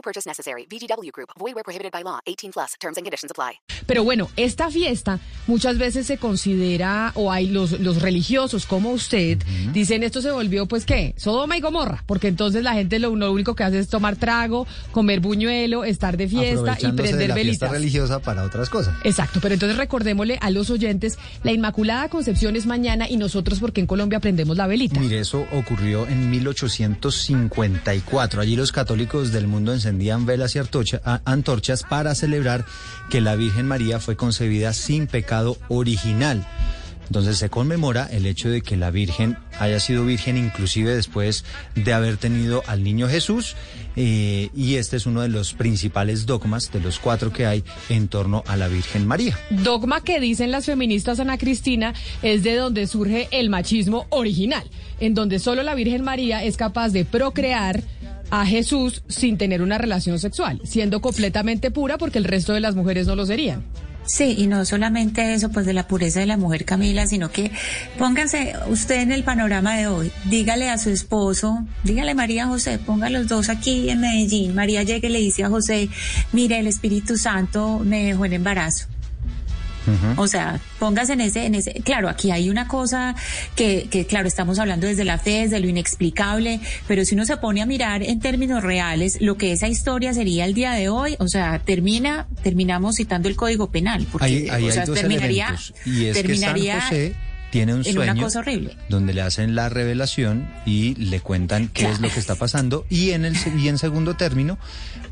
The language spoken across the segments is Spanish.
No purchase necessary. VGW Group. Void where prohibited by law. 18 plus. Terms and conditions apply. Pero bueno, esta fiesta muchas veces se considera, o hay los, los religiosos como usted, dicen esto se volvió, pues, ¿qué? Sodoma y Gomorra. Porque entonces la gente lo, lo único que hace es tomar trago, comer buñuelo, estar de fiesta y Aprovechándose de prender la fiesta velitas. religiosa para otras cosas. Exacto, pero entonces recordémosle a los oyentes, la Inmaculada Concepción es mañana y nosotros porque en Colombia prendemos la velita. Mire, eso ocurrió en 1854. Allí los católicos del mundo encendían velas y antorchas para celebrar que la Virgen María fue concebida sin pecado original. Entonces se conmemora el hecho de que la Virgen haya sido virgen inclusive después de haber tenido al niño Jesús eh, y este es uno de los principales dogmas de los cuatro que hay en torno a la Virgen María. Dogma que dicen las feministas Ana Cristina es de donde surge el machismo original, en donde solo la Virgen María es capaz de procrear a Jesús sin tener una relación sexual, siendo completamente pura porque el resto de las mujeres no lo serían. Sí, y no solamente eso, pues de la pureza de la mujer Camila, sino que póngase usted en el panorama de hoy, dígale a su esposo, dígale María José, ponga los dos aquí en Medellín, María llega y le dice a José, mire, el Espíritu Santo me dejó en embarazo. O sea, póngase en ese, en ese, claro, aquí hay una cosa que, que, claro, estamos hablando desde la fe, desde lo inexplicable, pero si uno se pone a mirar en términos reales, lo que esa historia sería el día de hoy, o sea, termina, terminamos citando el Código Penal, porque, Ahí, ahí o sea, hay dos terminaría, elementos. Y es que terminaría San José tiene un una sueño cosa horrible. donde le hacen la revelación y le cuentan qué es lo que está pasando. Y en, el, y en segundo término,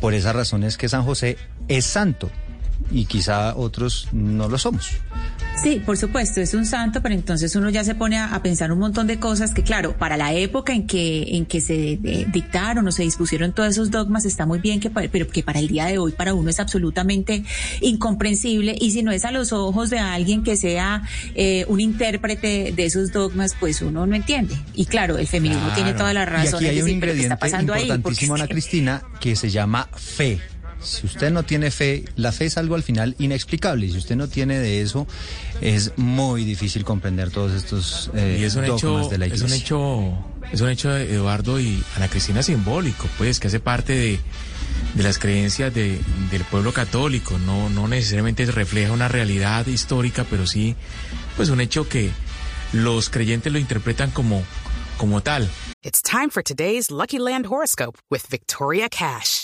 por esa razón es que San José es santo y quizá otros no lo somos. Sí, por supuesto, es un santo, pero entonces uno ya se pone a, a pensar un montón de cosas que, claro, para la época en que en que se eh, dictaron o se dispusieron todos esos dogmas está muy bien, que pero que para el día de hoy para uno es absolutamente incomprensible y si no es a los ojos de alguien que sea eh, un intérprete de esos dogmas, pues uno no entiende. Y claro, el feminismo tiene toda la Y razón. aquí hay un decir, pero ¿qué ingrediente importantísimo, Ana Cristina, que se llama fe. Si usted no tiene fe, la fe es algo al final inexplicable. Y si usted no tiene de eso, es muy difícil comprender todos estos eh, Y es un dogmas hecho, de la es iglesia. un hecho, es un hecho Eduardo y Ana Cristina simbólico, pues, que hace parte de, de las creencias de- del pueblo católico. No, no necesariamente refleja una realidad histórica, pero sí, pues, un hecho que los creyentes lo interpretan como, como tal. It's time for today's Lucky Land horoscope with Victoria Cash.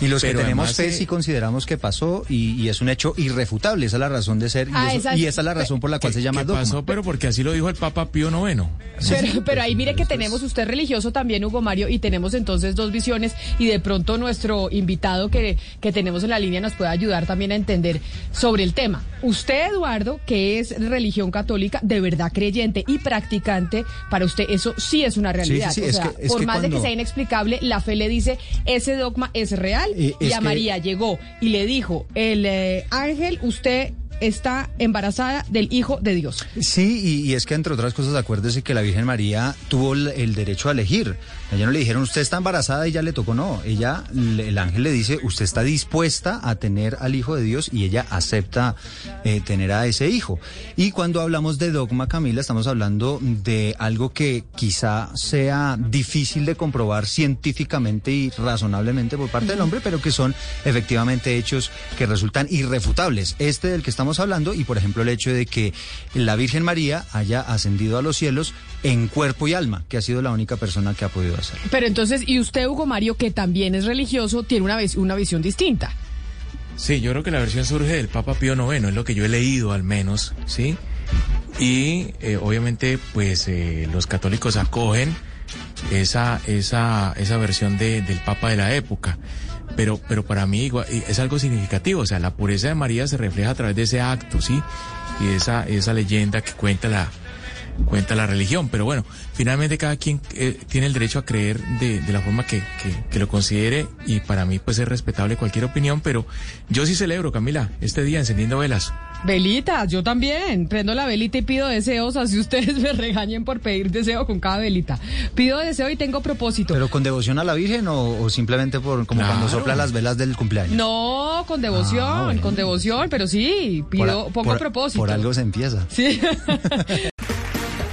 Y los que tenemos fe sí consideramos que pasó y, y es un hecho irrefutable. Esa es la razón de ser y, Ah, eso- esa- y esa es la razón por la cual se llama ¿Qué dogma. pasó? Pero porque así lo dijo el Papa Pío IX. Pero, pero ahí mire que tenemos usted religioso también, Hugo Mario, y tenemos entonces dos visiones y de pronto nuestro invitado que, que tenemos en la línea nos puede ayudar también a entender sobre el tema. Usted, Eduardo, que es religión católica, de verdad creyente y practicante, para usted eso sí es una realidad. sí, o es sea, que- es por que más de que sea inexplicable, la fe le dice, ese dogma es real Eh, y a que- María llegó y le dijo, el eh, ángel, usted está embarazada del Hijo de Dios. Sí, y, y es que entre otras cosas, acuérdese que la Virgen María tuvo el, el derecho a elegir. Ella no le dijeron, usted está embarazada y ya le tocó, no. Ella, le- el ángel le dice, usted está dispuesta a tener al Hijo de Dios y ella acepta eh, tener a ese hijo. Y cuando hablamos de dogma, Camila, estamos hablando de algo que quizá sea difícil de comprobar científicamente y razonablemente por parte del hombre, pero que son efectivamente hechos que resultan irrefutables. Este del que estamos hablando y, por ejemplo, el hecho de que la Virgen María haya ascendido a los cielos en cuerpo y alma, que ha sido la única persona que ha podido hacerlo. Pero entonces, y usted, Hugo Mario, que también es religioso, tiene una, vis- una visión distinta. Sí, yo creo que la versión surge del Papa Pío IX, es lo que yo he leído al menos, ¿sí? Y eh, obviamente, pues eh, los católicos acogen esa, esa, esa versión de, del Papa de la época. Pero, pero para mí es algo significativo, o sea, la pureza de María se refleja a través de ese acto, ¿sí? Y esa, esa leyenda que cuenta la, cuenta la religión. Pero bueno, finalmente cada quien eh, tiene el derecho a creer de, de la forma que, que, que, lo considere y para mí pues es respetable cualquier opinión, pero yo sí celebro, Camila, este día encendiendo velas. Velitas, yo también. Prendo la velita y pido deseos, así ustedes me regañen por pedir deseo con cada velita. Pido deseo y tengo propósito. ¿Pero con devoción a la Virgen o, o simplemente por como Claro. cuando sopla las velas del cumpleaños? No, con devoción, Ah, bueno. con devoción, pero sí, pido, Por- pongo por- propósito. Por algo se empieza. Sí.